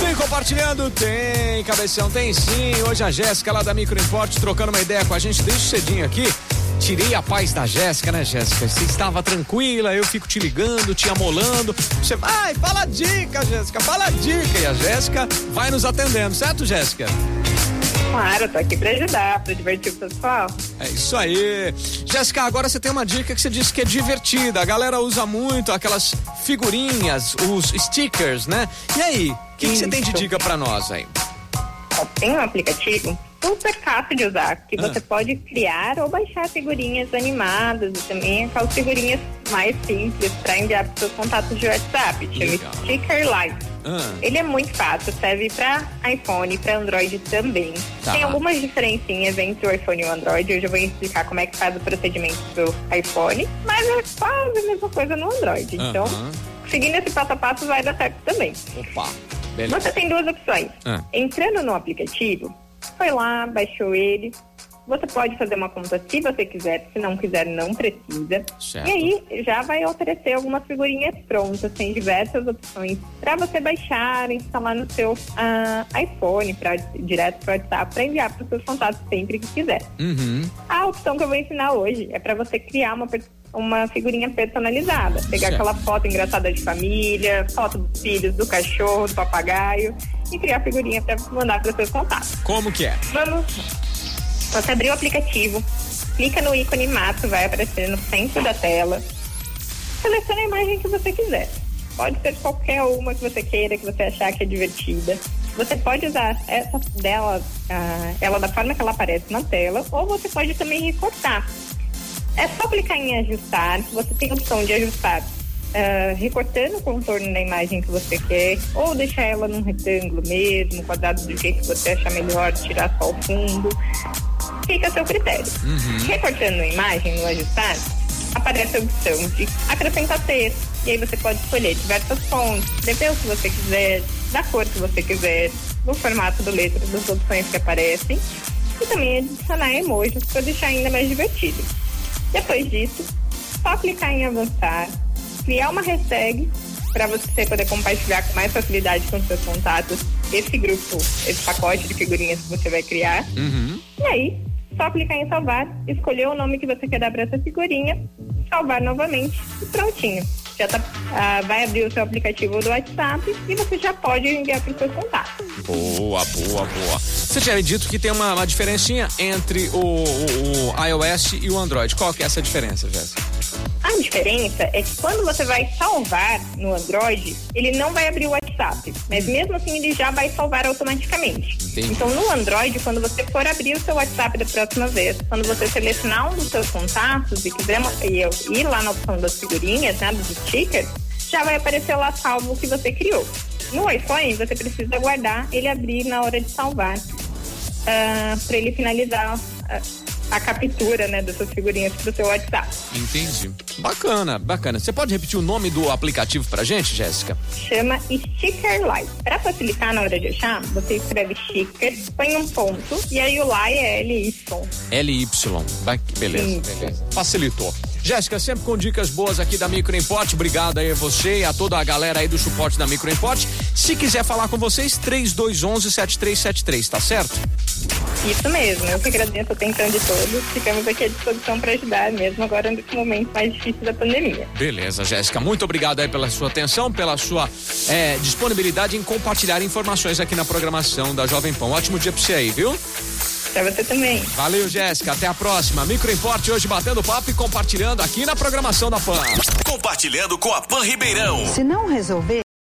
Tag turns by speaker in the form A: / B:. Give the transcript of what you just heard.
A: Tem compartilhando? Tem, cabeção, tem sim. Hoje a Jéssica lá da Micro Import trocando uma ideia com a gente desde cedinho aqui. Tirei a paz da Jéssica, né, Jéssica? Você estava tranquila, eu fico te ligando, te amolando. Você vai, fala dica, Jéssica, fala dica. E a Jéssica vai nos atendendo, certo, Jéssica?
B: Claro, tô aqui pra ajudar, pra divertir o pessoal.
A: É isso aí. Jéssica, agora você tem uma dica que você disse que é divertida. A galera usa muito aquelas figurinhas, os stickers, né? E aí, o que, que você tem de dica pra nós aí?
B: Tem um aplicativo super fácil de usar, que
A: Ah.
B: você pode criar ou baixar figurinhas animadas e também aquelas figurinhas mais simples para enviar para seus contatos de WhatsApp. Chama
A: Legal.
B: Sticker Live.
A: Ah,
B: Ele é muito fácil, serve para iPhone e para Android também.
A: Tá.
B: Tem algumas diferencinhas entre o iPhone e o Android. Hoje eu vou explicar como é que faz o procedimento pro iPhone, mas é quase a mesma coisa no Android. Então, seguindo esse passo a passo vai dar certo também.
A: opa, beleza.
B: Você tem duas opções.
A: Ah.
B: Entrando no aplicativo, foi lá, baixou ele. Você pode fazer uma conta se você quiser, se não quiser, não precisa.
A: Certo.
B: E aí já vai oferecer algumas figurinhas prontas, tem diversas opções para você baixar, instalar no seu ah, iPhone, pra, direto para o WhatsApp, para enviar para os seus contatos sempre que quiser.
A: Uhum.
B: A opção que eu vou ensinar hoje é para você criar uma, uma figurinha personalizada. Pegar
A: Certo.
B: aquela foto engraçada de família, foto dos filhos, do cachorro, do papagaio e criar figurinha para mandar para seus contatos.
A: Como que é?
B: Vamos. Você abrir o aplicativo, clica no ícone mato, vai aparecer no centro da tela. Seleciona a imagem que você quiser. Pode ser qualquer uma que você queira, que você achar que é divertida. Você pode usar essa dela, ela da forma que ela aparece na tela, ou você pode também recortar. É só clicar em ajustar, você tem a opção de ajustar ah, recortando o contorno da imagem que você quer, ou deixar ela num retângulo mesmo, quadrado do jeito que você achar melhor, tirar só o fundo. Fica a seu critério. Recortando a imagem no ajustar, aparece a opção de acrescentar texto. E aí você pode escolher diversas fontes, escrever o que você quiser, da cor que você quiser, no formato do letra das opções que aparecem. E também adicionar emojis para deixar ainda mais divertido. Depois disso, só clicar em avançar, criar uma hashtag para você poder compartilhar com mais facilidade com seus contatos esse grupo, esse pacote de figurinhas que você vai criar.
A: Uhum.
B: E aí, só clicar em salvar, escolher o nome que você quer dar para essa figurinha, salvar novamente e prontinho. Já tá, ah, vai abrir o seu aplicativo do WhatsApp e você já pode enviar para os seus contatos.
A: Boa, boa, boa. Você tinha me dito que tem uma, uma diferencinha entre o, o- o iOS e o Android. Qual que é essa diferença, Jéssica?
B: A diferença é que quando você vai salvar no Android, ele não vai abrir o WhatsApp, mas mesmo assim ele já vai salvar automaticamente.
A: Entendi.
B: Então no Android, quando você for abrir o seu WhatsApp da próxima vez, quando você selecionar um dos seus contatos e quiser ir lá na opção das figurinhas, né, dos stickers, já vai aparecer lá salvo o que você criou. No iPhone, você precisa guardar ele abrir na hora de salvar, para ele finalizar ah, a captura né, dessas figurinhas para o seu WhatsApp.
A: Entendi. Bacana, bacana. Você pode repetir o nome do aplicativo pra gente, Jéssica?
B: chama Sticker Live. Para facilitar na hora de achar, você escreve sticker, põe um ponto e aí o Lai é LY.
A: LY. Beleza,
B: Isso.
A: beleza. Facilitou. Jéssica, sempre com dicas boas aqui da Micro Import. Obrigado aí a você e a toda a galera aí do suporte da Micro Import. Se quiser falar com vocês, 3211-7373, tá certo?
B: Isso mesmo, eu que agradeço a atenção de todos. Ficamos aqui à disposição para ajudar, mesmo agora nesse momento mais difícil da pandemia.
A: Beleza, Jéssica. Muito obrigado aí pela sua atenção, pela sua eh, disponibilidade em compartilhar informações aqui na programação da Jovem Pão. Ótimo dia pra você aí, viu?
B: Para você também.
A: Valeu, Jéssica. Até a próxima. Micro Import hoje batendo papo e compartilhando aqui na programação da PAN.
C: Compartilhando com a Pan Ribeirão.
D: Se não resolver,